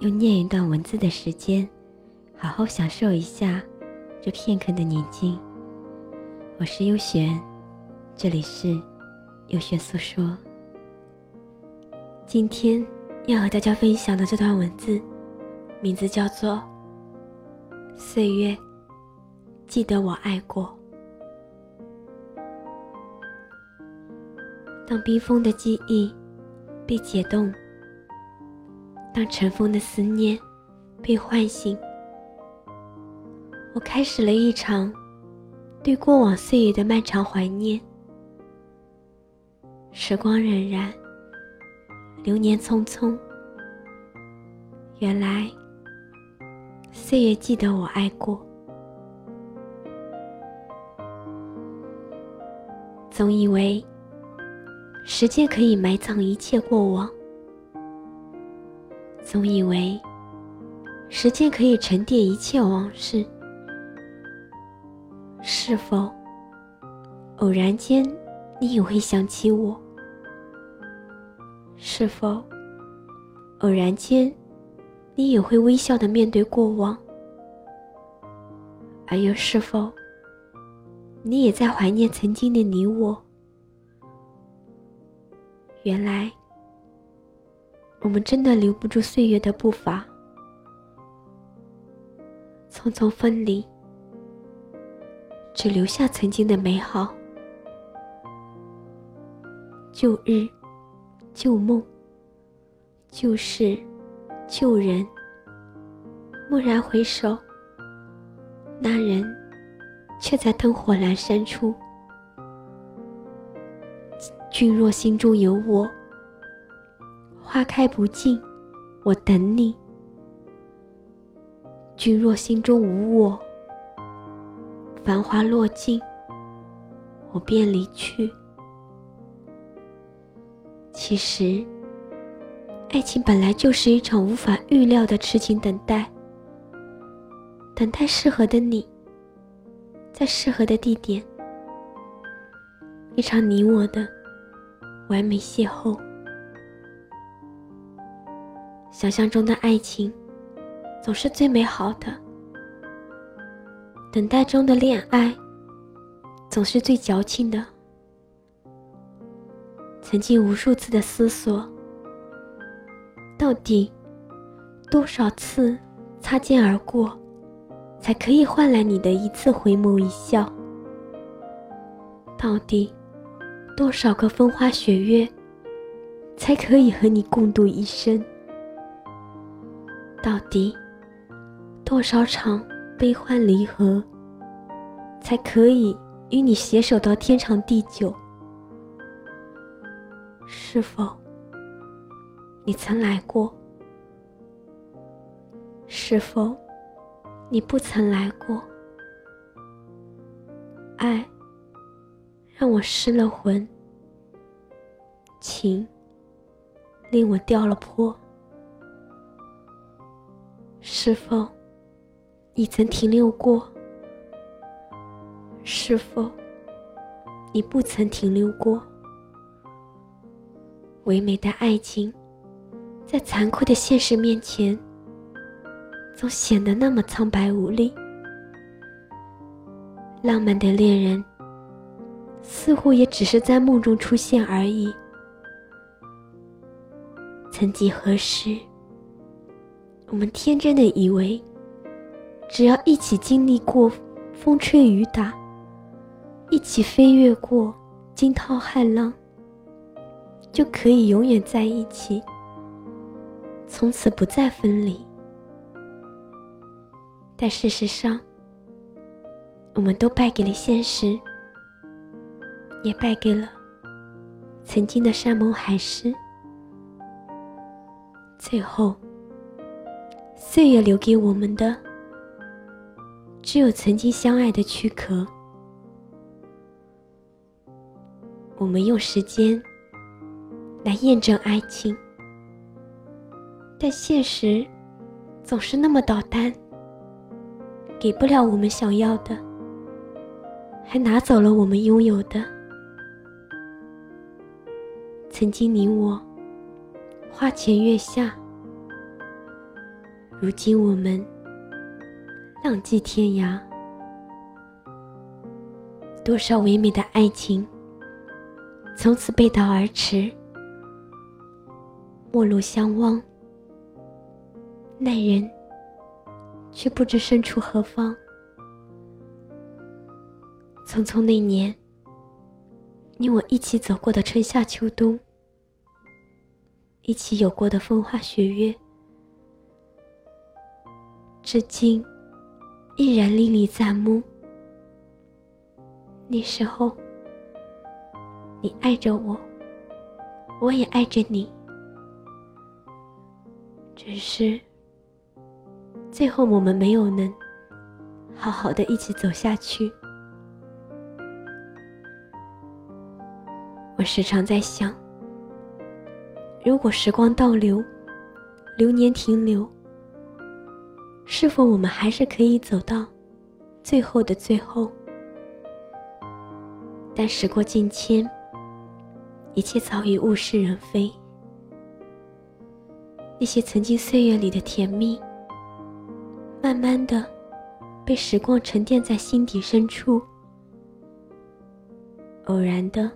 用念一段文字的时间，好好享受一下这片刻的宁静。我是优璇，这里是优璇诉说。今天要和大家分享的这段文字，名字叫做《岁月》，记得我爱过。当冰封的记忆被解冻。当尘封的思念被唤醒，我开始了一场对过往岁月的漫长怀念。时光荏苒，流年匆匆。原来，岁月记得我爱过。总以为，时间可以埋葬一切过往。总以为时间可以沉淀一切往事，是否偶然间你也会想起我？是否偶然间你也会微笑的面对过往？而又是否你也在怀念曾经的你我？原来。我们真的留不住岁月的步伐，匆匆分离，只留下曾经的美好。旧日，旧梦，旧事，旧人。蓦然回首，那人却在灯火阑珊处。君若心中有我。花开不尽，我等你。君若心中无我，繁华落尽，我便离去。其实，爱情本来就是一场无法预料的痴情等待，等待适合的你，在适合的地点，一场你我的完美邂逅。想象中的爱情，总是最美好的；等待中的恋爱，总是最矫情的。曾经无数次的思索，到底多少次擦肩而过，才可以换来你的一次回眸一笑？到底多少个风花雪月，才可以和你共度一生？到底多少场悲欢离合，才可以与你携手到天长地久？是否你曾来过？是否你不曾来过？爱让我失了魂，情令我掉了魄。是否你曾停留过？是否你不曾停留过？唯美的爱情，在残酷的现实面前，总显得那么苍白无力。浪漫的恋人，似乎也只是在梦中出现而已。曾几何时。我们天真的以为，只要一起经历过风吹雨打，一起飞越过惊涛骇浪，就可以永远在一起，从此不再分离。但事实上，我们都败给了现实，也败给了曾经的山盟海誓，最后。岁月留给我们的，只有曾经相爱的躯壳。我们用时间来验证爱情，但现实总是那么捣蛋，给不了我们想要的，还拿走了我们拥有的。曾经你我花前月下，如今我们浪迹天涯，多少唯美的爱情。从此背道而驰，陌路相望，那人却不知身处何方。匆匆那年，你我一起走过的春夏秋冬，一起有过的风花雪月，至今依然历历在目。那时候。你爱着我，我也爱着你，只是最后我们没有能好好的一起走下去。我时常在想，如果时光倒流，流年停留，是否我们还是可以走到最后的最后？但时过境迁。一切早已物是人非，那些曾经岁月里的甜蜜，慢慢的被时光沉淀在心底深处，偶然的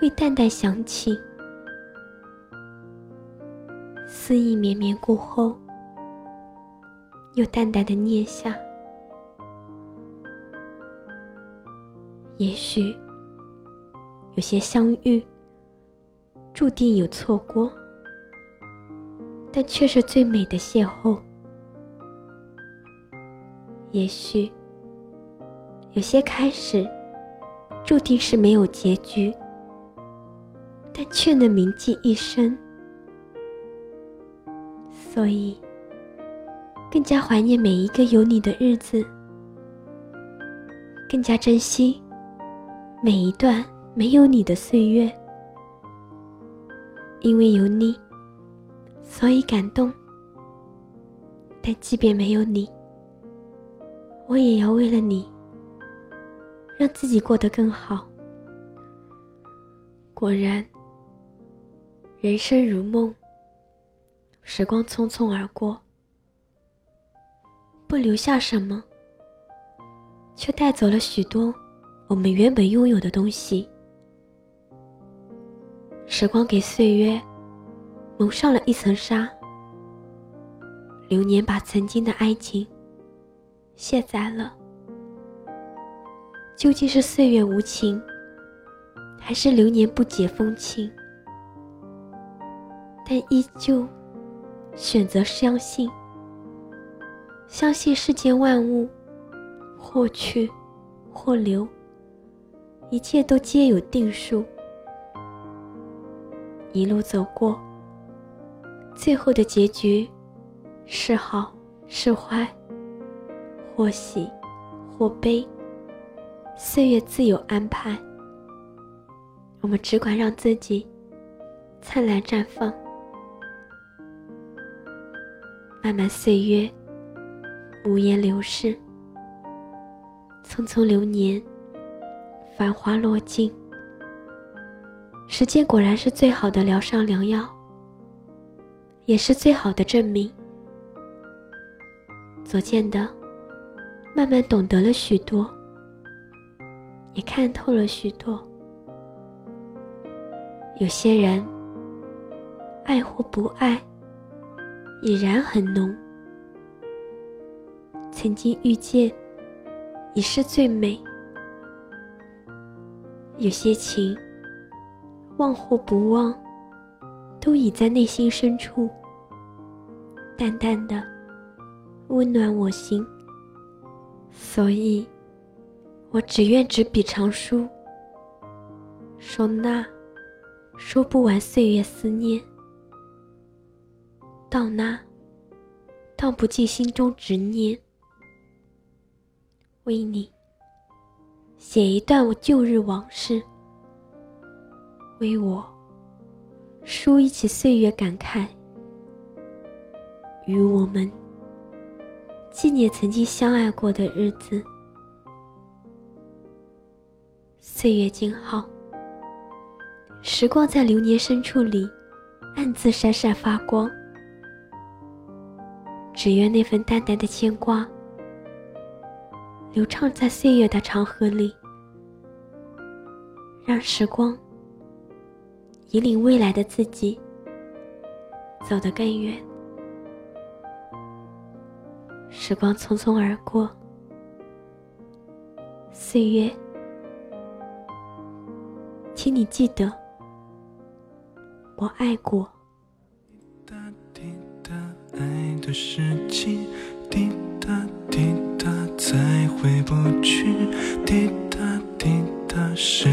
会淡淡想起，思意绵绵过后，又淡淡的念下，也许。有些相遇，注定有错过，但却是最美的邂逅。也许有些开始，注定是没有结局，但却能铭记一生。所以，更加怀念每一个有你的日子，更加珍惜每一段。没有你的岁月，因为有你，所以感动。但即便没有你，我也要为了你，让自己过得更好。果然，人生如梦，时光匆匆而过，不留下什么，却带走了许多我们原本拥有的东西。时光给岁月蒙上了一层纱，流年把曾经的爱情卸载了。究竟是岁月无情，还是流年不解风情？但依旧选择相信，相信世间万物或去或留，一切都皆有定数。一路走过，最后的结局是好是坏，或喜或悲，岁月自有安排。我们只管让自己灿烂绽放。漫漫岁月，无言流逝，匆匆流年，繁花落尽。时间果然是最好的疗伤良药，也是最好的证明。所见的，慢慢懂得了许多，也看透了许多。有些人，爱或不爱，已然很浓。曾经遇见，已是最美。有些情。忘或不忘，都已在内心深处，淡淡的温暖我心。所以，我只愿执笔长书，说那说不完岁月思念，到那荡不尽心中执念。为你写一段我旧日往事，为我书一起岁月感慨，与我们纪念曾经相爱过的日子。岁月静好，时光在流年深处里暗自闪闪发光。只愿那份淡淡的牵挂，流畅在岁月的长河里，让时光引领未来的自己走得更远。时光匆匆而过，岁月。请你记得，我爱过。滴答滴答，爱的事情，滴答滴答，回不去。滴答滴答，时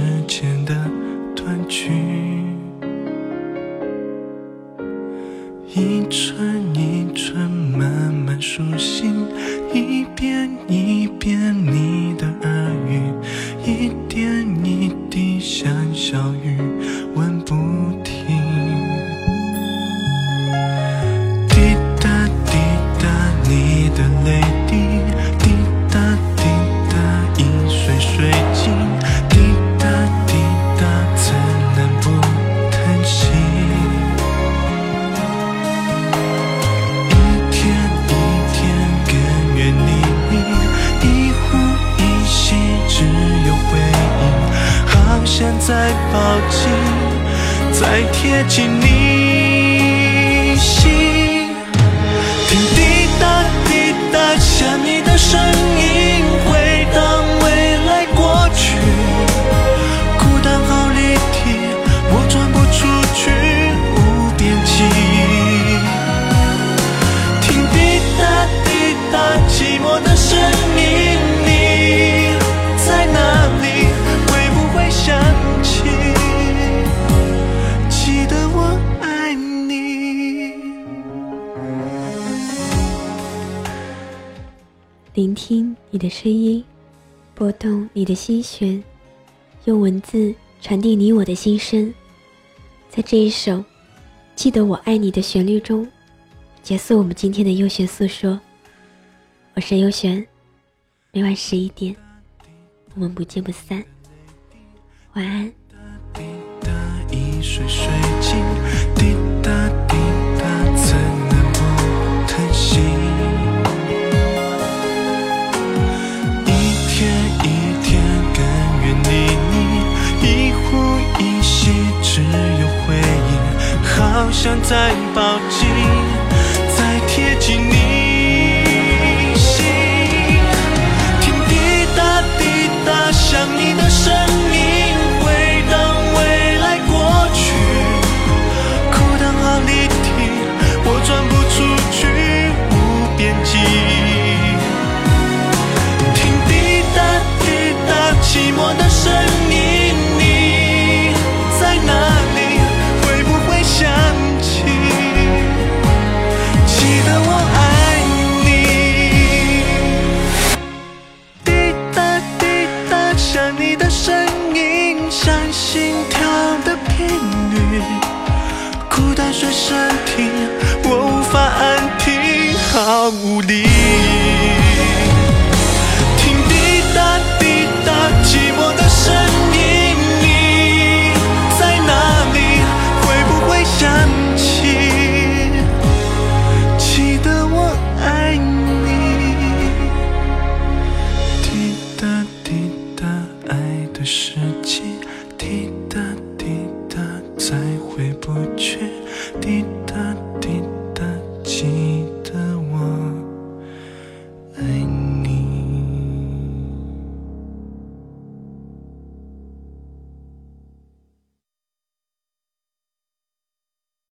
再贴近你心。听滴答滴答，想你的声音，聆听你的声音，拨动你的心弦，用文字传递你我的心声。在这一首《记得我爱你》的旋律中，结束我们今天的优璇诉说。我是优璇，每晚十一点，我们不见不散。晚安。想再抱紧，Rudy.